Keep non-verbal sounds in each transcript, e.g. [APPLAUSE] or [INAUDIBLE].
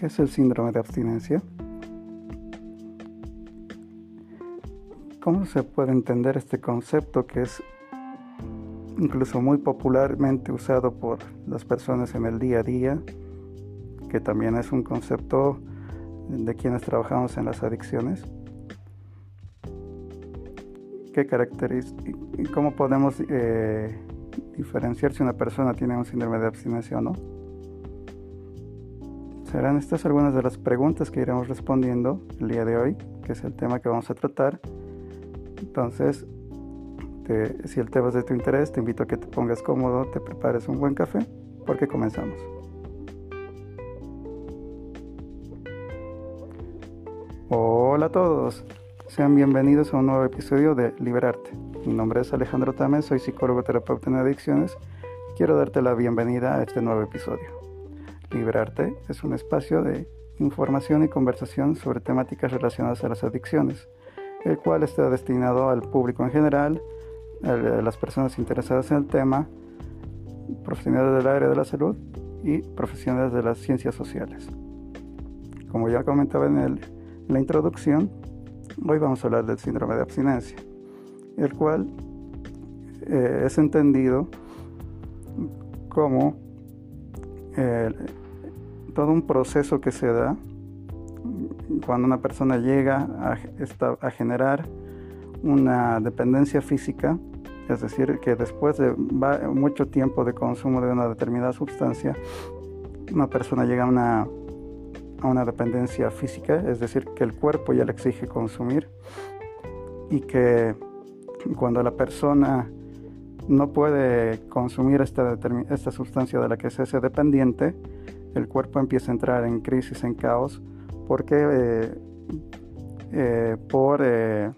¿Qué es el síndrome de abstinencia? ¿Cómo se puede entender este concepto que es incluso muy popularmente usado por las personas en el día a día, que también es un concepto de quienes trabajamos en las adicciones? ¿Qué características, cómo podemos eh, diferenciar si una persona tiene un síndrome de abstinencia o no? Serán estas algunas de las preguntas que iremos respondiendo el día de hoy, que es el tema que vamos a tratar. Entonces, si el tema es de tu interés, te invito a que te pongas cómodo, te prepares un buen café, porque comenzamos. Hola a todos, sean bienvenidos a un nuevo episodio de Liberarte. Mi nombre es Alejandro Tames, soy psicólogo terapeuta en adicciones. Quiero darte la bienvenida a este nuevo episodio. Liberarte es un espacio de información y conversación sobre temáticas relacionadas a las adicciones, el cual está destinado al público en general, a las personas interesadas en el tema, profesionales del área de la salud y profesionales de las ciencias sociales. Como ya comentaba en, la introducción, hoy vamos a hablar del síndrome de abstinencia, el cual eh, es entendido como eh, todo un proceso que se da cuando una persona llega a, generar una dependencia física, es decir, que después de mucho tiempo de consumo de una determinada sustancia, una persona llega a una, a una dependencia física, es decir, que el cuerpo ya le exige consumir y que cuando la persona no puede consumir esta, esta sustancia de la que se hace dependiente, el cuerpo empieza a entrar en crisis, en caos, porque eh, eh, por eh,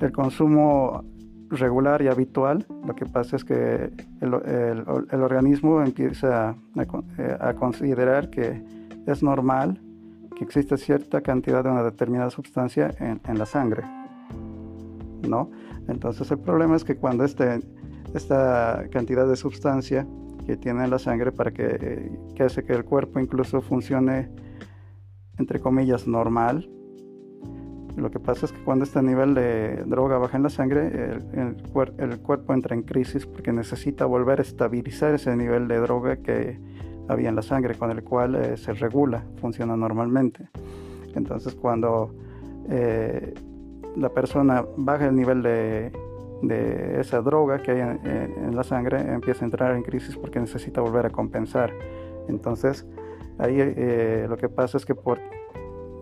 el consumo regular y habitual, lo que pasa es que el, organismo empieza a, considerar que es normal que exista cierta cantidad de una determinada sustancia en, la sangre. ¿no? Entonces el problema es que cuando este, esta cantidad de sustancia que tiene en la sangre para que, que hace que el cuerpo incluso funcione entre comillas normal. Lo que pasa es que cuando este nivel de droga baja en la sangre, el, el, cuerpo entra en crisis porque necesita volver a estabilizar ese nivel de droga que había en la sangre, con el cual eh, se regula, funciona normalmente. Entonces cuando eh, la persona baja el nivel de, de esa droga que hay en, la sangre empieza a entrar en crisis porque necesita volver a compensar. Entonces, ahí eh, lo que pasa es que por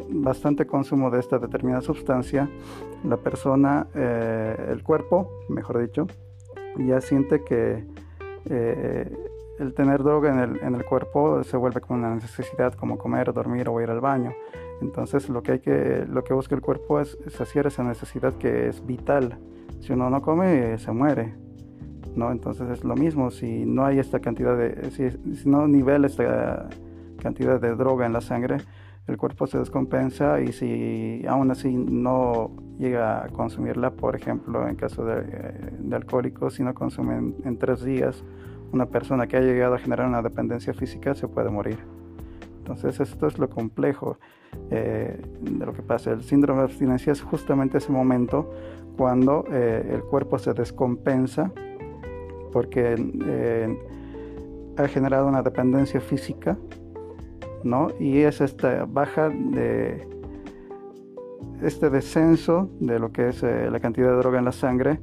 bastante consumo de esta determinada sustancia, la persona, eh, el cuerpo, mejor dicho, ya siente que eh, el tener droga en el, en el, cuerpo se vuelve como una necesidad, como comer, dormir o ir al baño. Entonces, lo que hay que, lo que busca el cuerpo es saciar esa necesidad que es vital si uno no come, se muere. ¿no? Entonces es lo mismo, si no hay esta cantidad de, si, no nivela esta cantidad de droga en la sangre, el cuerpo se descompensa y si aún así no llega a consumirla, por ejemplo, en caso de, de alcohólicos, si no consumen en tres días, una persona que ha llegado a generar una dependencia física se puede morir. Entonces esto es lo complejo eh, de lo que pasa. El síndrome de abstinencia es justamente ese momento cuando eh, el cuerpo se descompensa porque eh, ha generado una dependencia física, ¿no? Y es esta baja de este descenso de lo que es la cantidad de droga en la sangre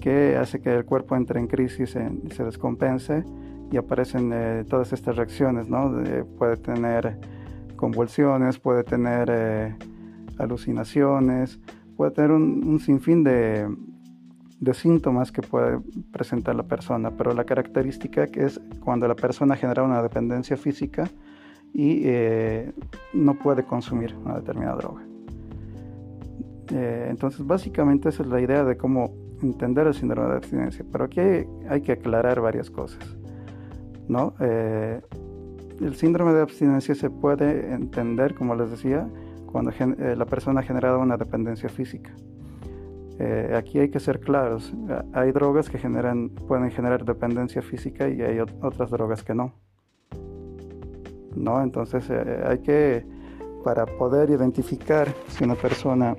que hace que el cuerpo entre en crisis y se descompense y aparecen eh, todas estas reacciones, ¿no? puede tener convulsiones, puede tener eh, alucinaciones, puede tener un, sinfín de, síntomas que puede presentar la persona, pero la característica que es cuando la persona genera una dependencia física y eh, no puede consumir una determinada droga. entonces, básicamente esa es la idea de cómo entender el síndrome de abstinencia, pero aquí hay que aclarar varias cosas. ¿No? Eh, el síndrome de abstinencia se puede entender, como les decía, cuando eh, la persona ha generado una dependencia física. Eh, aquí hay que ser claros, hay drogas que generan, pueden generar dependencia física y hay otras drogas que no. ¿no? Entonces hay que, para poder identificar si una persona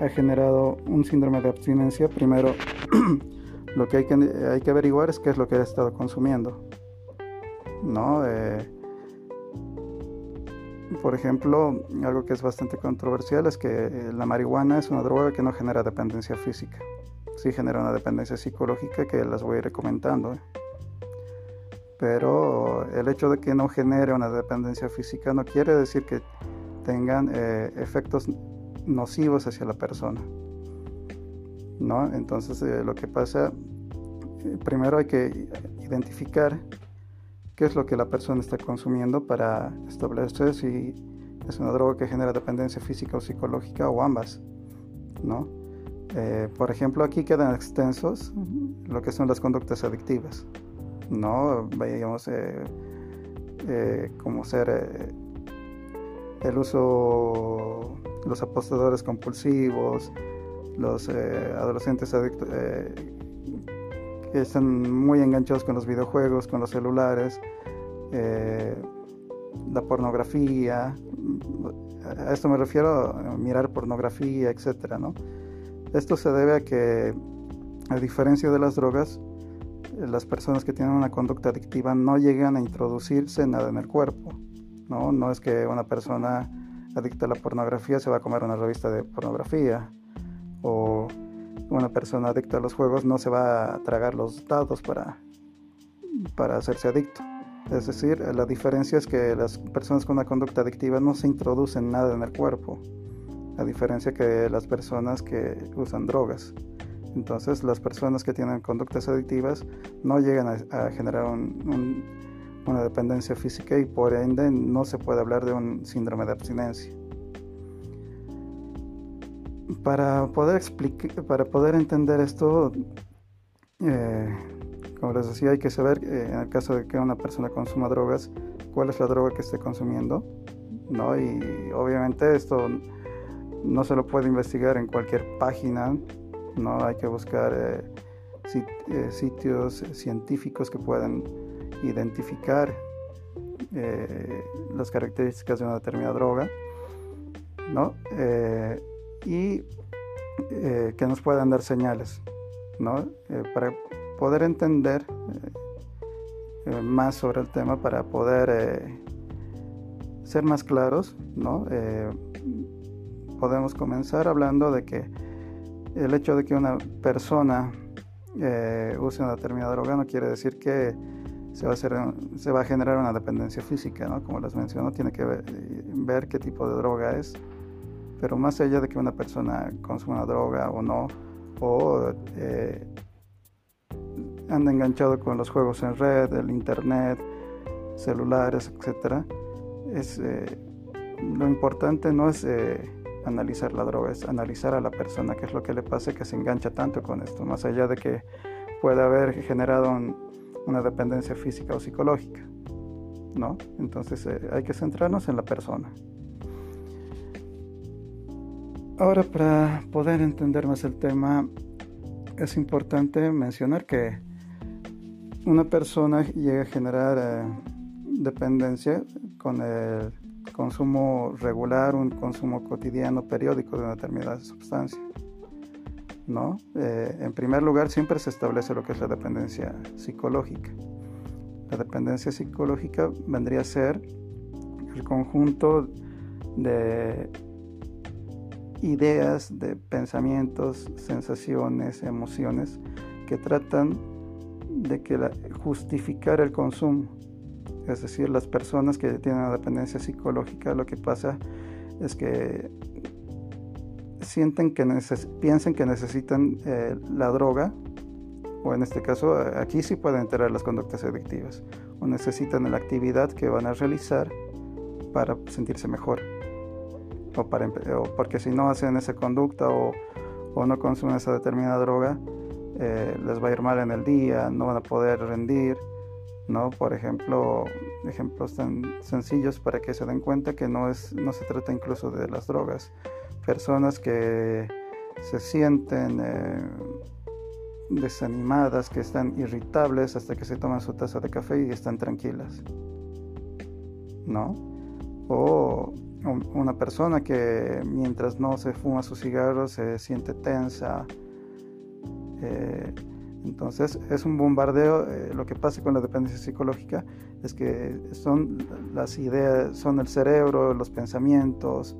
ha generado un síndrome de abstinencia, primero [CLEARS THROAT] lo que hay que, hay que averiguar es qué es lo que ha estado consumiendo, ¿no? Eh, por ejemplo, algo que es bastante controversial es que eh, la marihuana es una droga que no genera dependencia física. Sí genera una dependencia psicológica que las voy a ir comentando. ¿eh? Pero el hecho de que no genere una dependencia física no quiere decir que tengan eh, efectos nocivos hacia la persona. ¿No? Entonces lo que pasa, primero hay que identificar qué es lo que la persona está consumiendo para establecer si es una droga que genera dependencia física o psicológica o ambas, ¿no? Eh, por ejemplo, aquí quedan extensos lo que son las conductas adictivas, ¿no? Eh, eh, como ser el uso, los apostadores compulsivos, los adolescentes adictos que están muy enganchados con los videojuegos, con los celulares, eh, la pornografía, a esto me refiero mirar pornografía, etc. ¿no? Esto se debe a que, a diferencia de las drogas, las personas que tienen una conducta adictiva no llegan a introducirse nada en el cuerpo. ¿no? no es que una persona adicta a la pornografía se va a comer una revista de pornografía o una persona adicta a los juegos no se va a tragar los dados para, para hacerse adicto. Es decir, la diferencia es que las personas con una conducta adictiva no se introducen nada en el cuerpo, a diferencia que las personas que usan drogas. Entonces, las personas que tienen conductas adictivas no llegan a, generar una dependencia física y por ende no se puede hablar de un síndrome de abstinencia para poder explicar, para poder entender esto, eh, como les decía, hay que saber, eh, en el caso de que una persona consuma drogas, cuál es la droga que esté consumiendo, ¿no? Y obviamente esto no se lo puede investigar en cualquier página, ¿no? Hay que buscar eh, sitios científicos que puedan identificar las características de una determinada droga, ¿no? Y eh, que nos puedan dar señales, ¿no? Eh, para poder entender eh, más sobre el tema, para poder ser más claros, ¿no? podemos comenzar hablando de que el hecho de que una persona use una determinada droga no quiere decir que se va, a hacer, se va a generar una dependencia física, ¿no? Como les menciono, tiene que ver qué tipo de droga es pero más allá de que una persona consuma droga o no, o eh, enganchado con los juegos en red, el internet, celulares, etc., es, eh, lo importante no es eh, analizar la droga, es analizar a la persona, qué es lo que le pasa que se engancha tanto con esto, más allá de que pueda haber generado una dependencia física o psicológica. ¿no? Entonces hay que centrarnos en la persona. Ahora para poder entender más el tema es importante mencionar que una persona llega a generar eh, dependencia con el consumo regular, un consumo cotidiano, periódico de una determinada sustancia. ¿no? Eh, en primer lugar, siempre se establece lo que es la dependencia psicológica. La dependencia psicológica vendría a ser el conjunto de ideas, de pensamientos, sensaciones, emociones que tratan de que justificar el consumo. Es decir, las personas que tienen una dependencia psicológica lo que pasa es que sienten que piensan que necesitan eh, la droga, o en este caso aquí sí pueden entrar las conductas adictivas, o necesitan la actividad que van a realizar para sentirse mejor o, para, porque si no hacen esa conducta o, no consumen esa determinada droga, eh, les va a ir mal en el día, no van a poder rendir, ¿no? Por ejemplo, ejemplos tan sencillos para que se den cuenta que no, es, no se trata incluso de las drogas. Personas que se sienten eh, desanimadas, que están irritables hasta que se toman su taza de café y están tranquilas. ¿no? O una persona que mientras no se fuma su cigarro se siente tensa. Eh, entonces es un bombardeo. Eh, lo que pasa con la dependencia psicológica es que son las ideas, son el cerebro, los pensamientos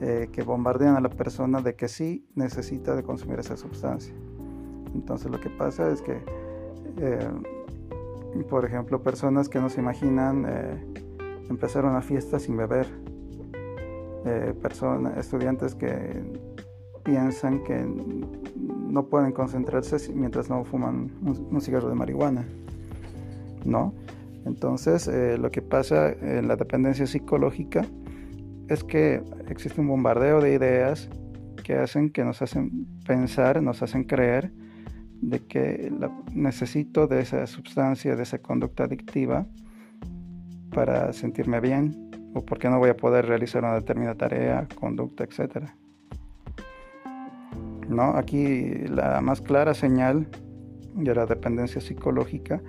eh, que bombardean a la persona de que sí necesita de consumir esa sustancia. Entonces lo que pasa es que, por ejemplo, personas que no se imaginan empezar una fiesta sin beber personas, estudiantes que piensan que no pueden concentrarse mientras no fuman un, cigarro de marihuana, ¿no? Entonces, eh, lo que pasa en la dependencia psicológica es que existe un bombardeo de ideas que hacen que nos hacen pensar, nos hacen creer de que necesito de esa sustancia, de esa conducta adictiva para sentirme bien, o porque no voy a poder realizar una determinada tarea, conducta, etc. ¿No? Aquí la más clara señal de la dependencia psicológica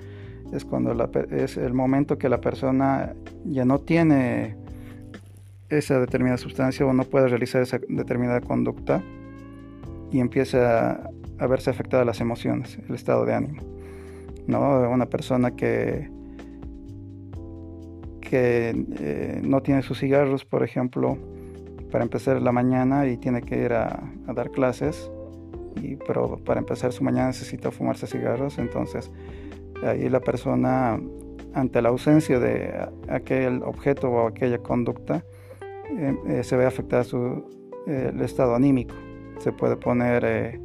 es cuando es el momento que la persona ya no tiene esa determinada sustancia o no puede realizar esa determinada conducta y empieza a verse afectada las emociones, el estado de ánimo. ¿no? Una persona que que eh, no tiene sus cigarros, por ejemplo, para empezar la mañana y tiene que ir a, dar clases, y, pero para empezar su mañana necesita fumarse cigarros, entonces ahí la persona, ante la ausencia de aquel objeto o aquella conducta, eh, eh, se ve afectada su, el estado anímico. Se puede poner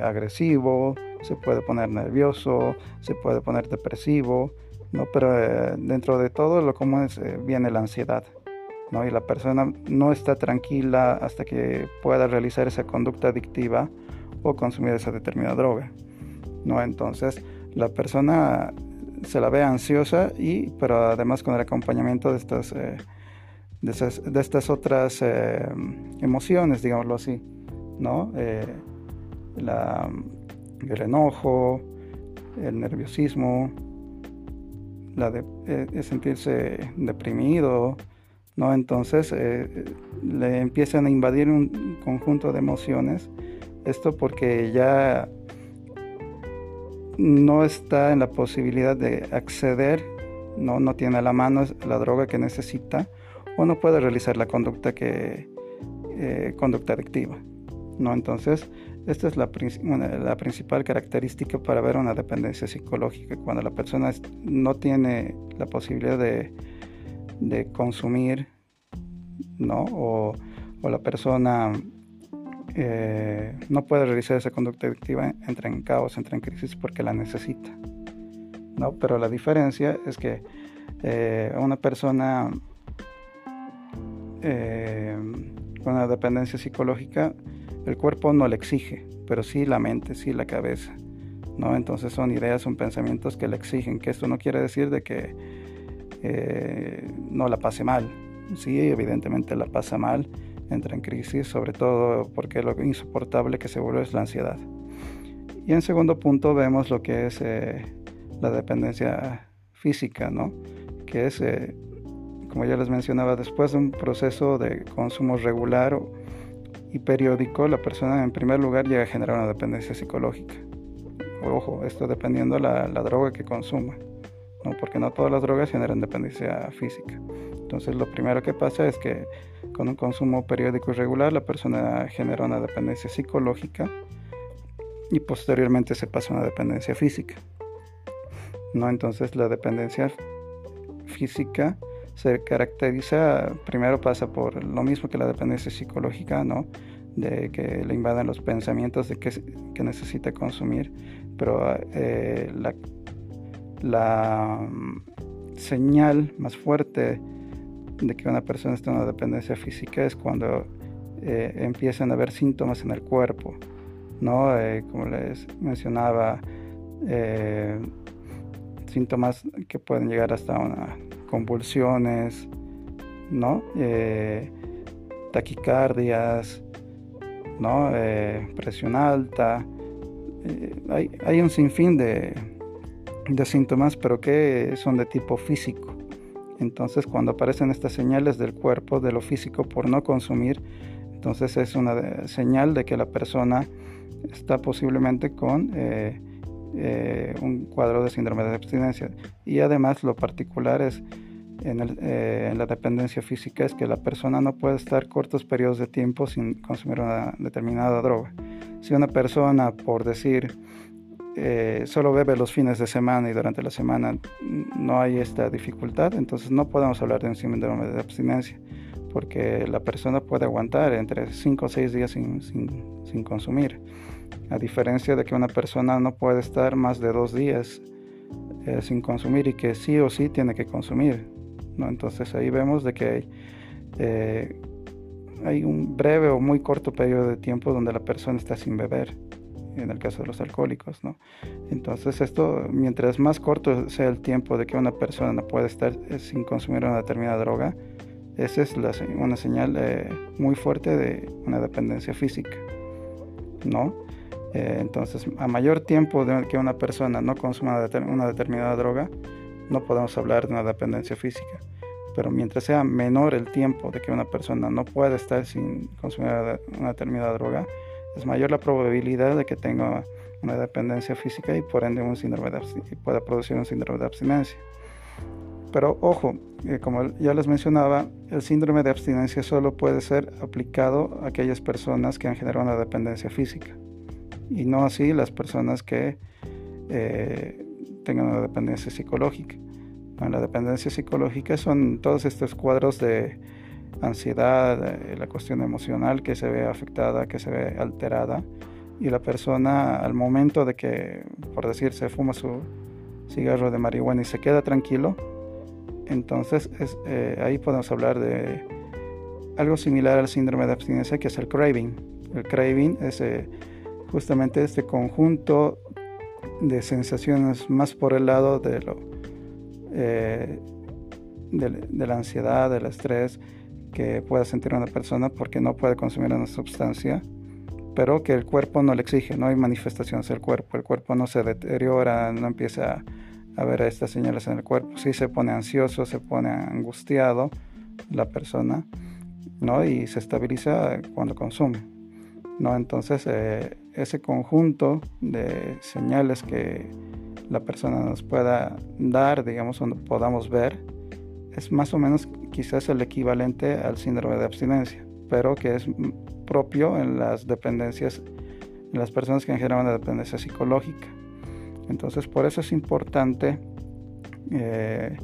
agresivo, se puede poner nervioso, se puede poner depresivo, ¿no? Pero eh, dentro de todo lo común es, eh, viene la ansiedad, ¿no? Y la persona no está tranquila hasta que pueda realizar esa conducta adictiva o consumir esa determinada droga, ¿no? Entonces la persona se la ve ansiosa y pero además con el acompañamiento de estas eh, de, estas otras emociones digámoslo así no la, el enojo el nerviosismo la de, eh, sentirse deprimido, ¿no? Entonces eh, le empiezan a invadir un conjunto de emociones. Esto porque ya no está en la posibilidad de acceder, no, no tiene a la mano la droga que necesita o no puede realizar la conducta que eh, conducta adictiva. ¿no? Entonces, esta es la, principal característica para ver una dependencia psicológica, cuando la persona no tiene la posibilidad de, de consumir, ¿no? O, o la persona eh, no puede realizar esa conducta adictiva, entra en caos, entra en crisis porque la necesita, ¿no? Pero la diferencia es que eh, una persona eh, con una dependencia psicológica el cuerpo no le exige, pero sí la mente, sí la cabeza. ¿no? Entonces son ideas, son pensamientos que le exigen, que esto no quiere decir de que eh, no la pase mal. Sí, evidentemente la pasa mal, entra en crisis, sobre todo porque lo insoportable que se vuelve es la ansiedad. Y en segundo punto vemos lo que es eh, la dependencia física, ¿no? que es, eh, como ya les mencionaba, después de un proceso de consumo regular y periódico, la persona en primer lugar llega a generar una dependencia psicológica. Ojo, esto dependiendo la, la droga que consuma, ¿no? porque no todas las drogas generan dependencia física. Entonces lo primero que pasa es que con un consumo periódico y regular la persona genera una dependencia psicológica y posteriormente se pasa a una dependencia física. ¿no? Entonces la dependencia física se caracteriza, primero pasa por lo mismo que la dependencia psicológica, ¿no? De que le invadan los pensamientos de que, que necesita consumir, pero eh, la, la mm, señal más fuerte de que una persona está en una dependencia física es cuando eh, empiezan a haber síntomas en el cuerpo, ¿no? Eh, como les mencionaba, síntomas que pueden llegar hasta una convulsiones, ¿no? Eh, taquicardias, ¿no? Eh, presión alta. Eh, hay, un sinfín de, de, síntomas, pero que son de tipo físico. Entonces, cuando aparecen estas señales del cuerpo, de lo físico por no consumir, entonces es una señal de que la persona está posiblemente con un cuadro de síndrome de abstinencia. Y además lo particular es eh, en, la dependencia física es que la persona no puede estar cortos periodos de tiempo sin consumir una determinada droga. Si una persona, por decir, solo bebe los fines de semana y durante la semana no hay esta dificultad, entonces no podemos hablar de un síndrome de abstinencia porque la persona puede aguantar entre 5 o 6 días sin, sin, consumir, a diferencia de que una persona no puede estar más de dos días eh, sin consumir y que sí o sí tiene que consumir. ¿No? Entonces ahí vemos de que hay, eh, hay un breve o muy corto periodo de tiempo donde la persona está sin beber en el caso de los alcohólicos, ¿no? Entonces esto, mientras más corto sea el tiempo de que una persona no puede estar eh, sin consumir una determinada droga, esa es una señal eh, muy fuerte de una dependencia física, ¿no? Entonces, a mayor tiempo de que una persona no consuma una determinada droga, no podemos hablar de una dependencia física. Pero mientras sea menor el tiempo de que una persona no pueda estar sin consumir una determinada droga, es mayor la probabilidad de que tenga una dependencia física y por ende un síndrome de pueda producir un síndrome de abstinencia. Pero ojo, eh, como ya les mencionaba, el síndrome de abstinencia solo puede ser aplicado a aquellas personas que han generado una dependencia física y no así las personas que eh, tengan una dependencia psicológica. la dependencia psicológica son todos estos cuadros de ansiedad, eh, la cuestión emocional que se ve afectada, que se ve alterada y la persona al momento de que, por decir, se fuma su cigarro de marihuana y se queda tranquilo, entonces eh, ahí podemos hablar de algo similar al síndrome de abstinencia que es el craving. El craving es eh, justamente este conjunto de sensaciones más por el lado de, lo, eh, de, la ansiedad, del estrés que puede sentir una persona porque no puede consumir una sustancia, pero que el cuerpo no le exige, no hay manifestaciones del cuerpo, el cuerpo no se deteriora, no empieza a a ver estas señales en el cuerpo. Si se pone ansioso, se pone angustiado la persona, ¿no? Y se estabiliza cuando consume, ¿no? Entonces, eh, ese conjunto de señales que la persona nos pueda dar, digamos, donde podamos ver, es más o menos quizás el equivalente al síndrome de abstinencia, pero que es propio en las dependencias, en las personas que generan una dependencia psicológica. Entonces por eso es importante eh,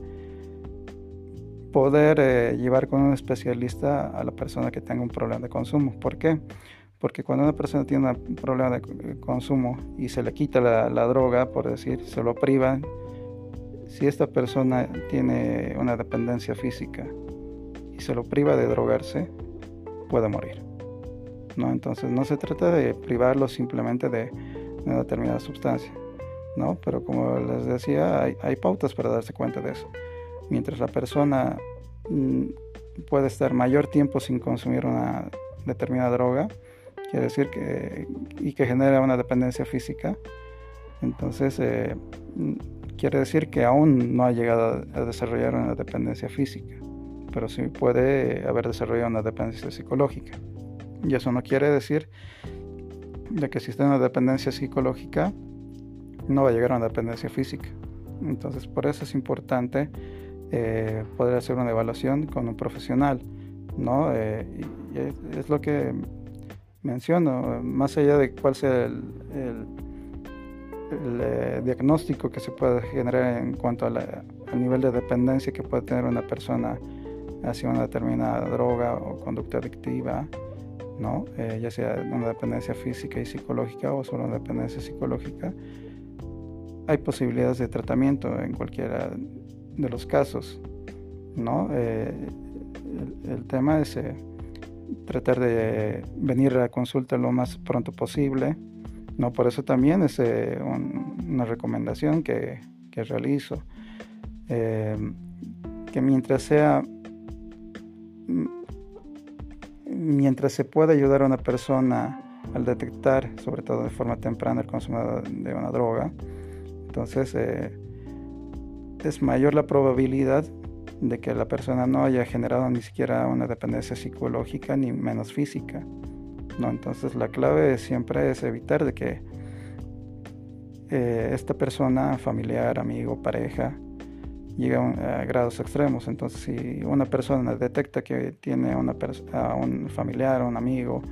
poder eh, llevar con un especialista a la persona que tenga un problema de consumo. ¿Por qué? Porque cuando una persona tiene un problema de consumo y se le quita la, droga, por decir, se lo priva, si esta persona tiene una dependencia física y se lo priva de drogarse, puede morir. ¿no? Entonces no se trata de privarlo simplemente de una determinada sustancia, ¿no? Pero como les decía, hay, pautas para darse cuenta de eso. Mientras la persona mm, puede estar mayor tiempo sin consumir una determinada droga, quiere decir que, y que genera una dependencia física, entonces eh, mm, quiere decir que aún no ha llegado a desarrollar una dependencia física, pero sí puede haber desarrollado una dependencia psicológica. Y eso no quiere decir de que existe una dependencia psicológica no va a llegar a una dependencia física. Entonces, por eso es importante eh, poder hacer una evaluación con un profesional, ¿no? Eh, es, lo que menciono, más allá de cuál sea el, eh, diagnóstico que se puede generar en cuanto al nivel de dependencia que puede tener una persona hacia una determinada droga o conducta adictiva, ¿no? ya sea una dependencia física y psicológica o solo una dependencia psicológica, hay posibilidades de tratamiento en cualquiera de los casos, ¿no? Eh, el, tema es eh, tratar de venir a consulta lo más pronto posible, ¿no? Por eso también es eh, una recomendación que, que realizo, que mientras sea mientras se pueda ayudar a una persona al detectar, sobre todo de forma temprana, el consumo de una droga, entonces eh, es mayor la probabilidad de que la persona no haya generado ni siquiera una dependencia psicológica ni menos física. ¿no? Entonces la clave siempre es evitar de que eh, esta persona, familiar, amigo, pareja, llegue a, grados extremos. Entonces si una persona detecta que tiene una a un familiar, un amigo,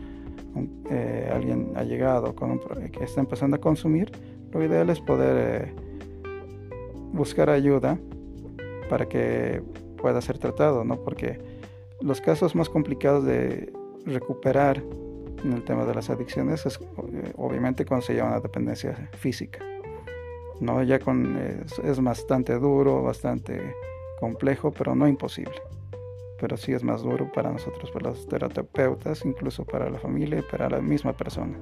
eh, alguien ha llegado con que está empezando a consumir, lo ideal es poder eh, buscar ayuda para que pueda ser tratado, ¿no? Porque los casos más complicados de recuperar en el tema de las adicciones es eh, obviamente cuando se llama una dependencia física, ¿no? Ya con, es, bastante duro, bastante complejo, pero no imposible. Pero sí es más duro para nosotros, para los terapeutas, incluso para la familia y para la misma persona.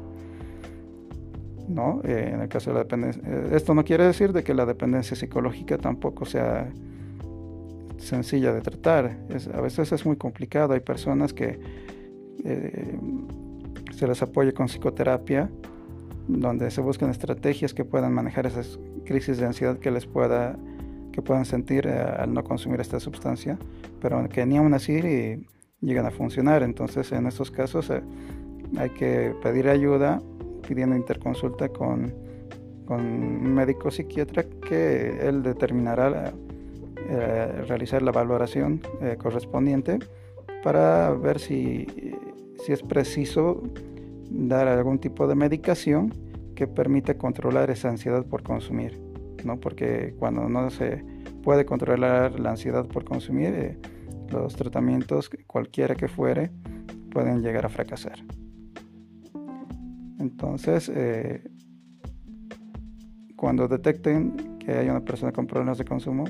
¿no? Eh, en el caso de la dependencia. Eh, esto no quiere decir de que la dependencia psicológica tampoco sea sencilla de tratar. a veces es muy complicado. Hay personas que eh, se les apoya con psicoterapia, donde se buscan estrategias que puedan manejar esas crisis de ansiedad que les pueda que puedan sentir al no consumir esta sustancia, pero que ni aún así llegan a funcionar. Entonces, en estos casos hay que pedir ayuda pidiendo interconsulta con, con un médico psiquiatra que él determinará eh, realizar la valoración eh, correspondiente para ver si, si es preciso dar algún tipo de medicación que permite controlar esa ansiedad por consumir, ¿no? Porque cuando no se puede controlar la ansiedad por consumir, eh, los tratamientos, cualquiera que fuere, pueden llegar a fracasar. Entonces, cuando detecten que hay una persona con problemas de consumo,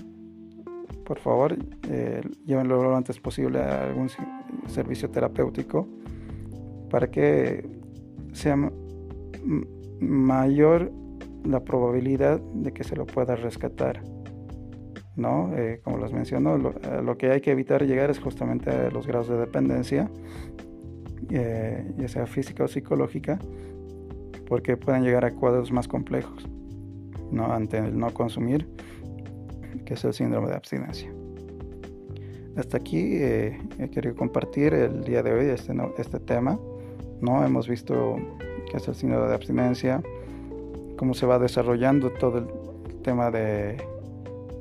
por favor, eh, llévenlo lo antes posible a algún servicio terapéutico para que sea mayor la probabilidad de que se lo pueda rescatar. ¿no? Eh, como les menciono, lo, que hay que evitar llegar es justamente a los grados de dependencia, ya sea física o psicológica, porque pueden llegar a cuadros más complejos ante el no consumir, que es el síndrome de abstinencia. Hasta aquí eh, he querido compartir el día de hoy este, este tema. ¿no? Hemos visto qué es el síndrome de abstinencia, cómo se va desarrollando todo el tema de,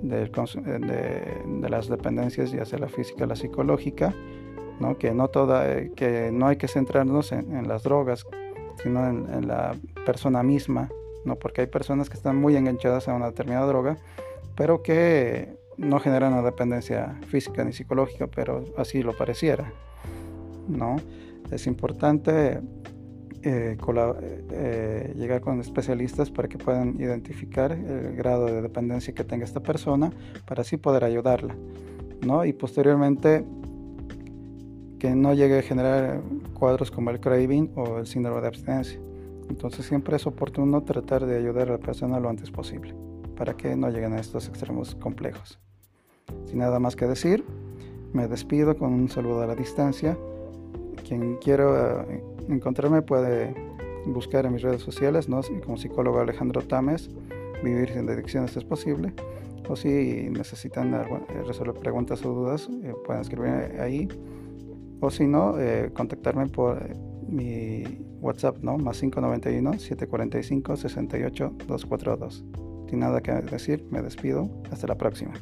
de, de las dependencias, ya sea la física, la psicológica, ¿no? Que, no toda, eh, que no hay que centrarnos en, en las drogas, sino en, la persona misma, ¿no? Porque hay personas que están muy enganchadas a una determinada droga, pero que no generan una dependencia física ni psicológica, pero así lo pareciera, ¿no? Es importante eh, eh, llegar con especialistas para que puedan identificar el grado de dependencia que tenga esta persona para así poder ayudarla, ¿no? Y posteriormente que no llegue a generar cuadros como el craving o el síndrome de abstinencia. Entonces siempre es oportuno tratar de ayudar a la persona lo antes posible para que no lleguen a estos extremos complejos. Sin nada más que decir, me despido con un saludo a la distancia. Quien quiera eh, encontrarme puede buscar en mis redes sociales, ¿no? como psicólogo Alejandro Tames, vivir sin adicciones es posible. O si necesitan eh, resolver preguntas o dudas, eh, pueden escribir ahí o si no, contactarme por mi WhatsApp, ¿no? Más 591-745-68242. Nada que decir, me despido. Hasta la próxima.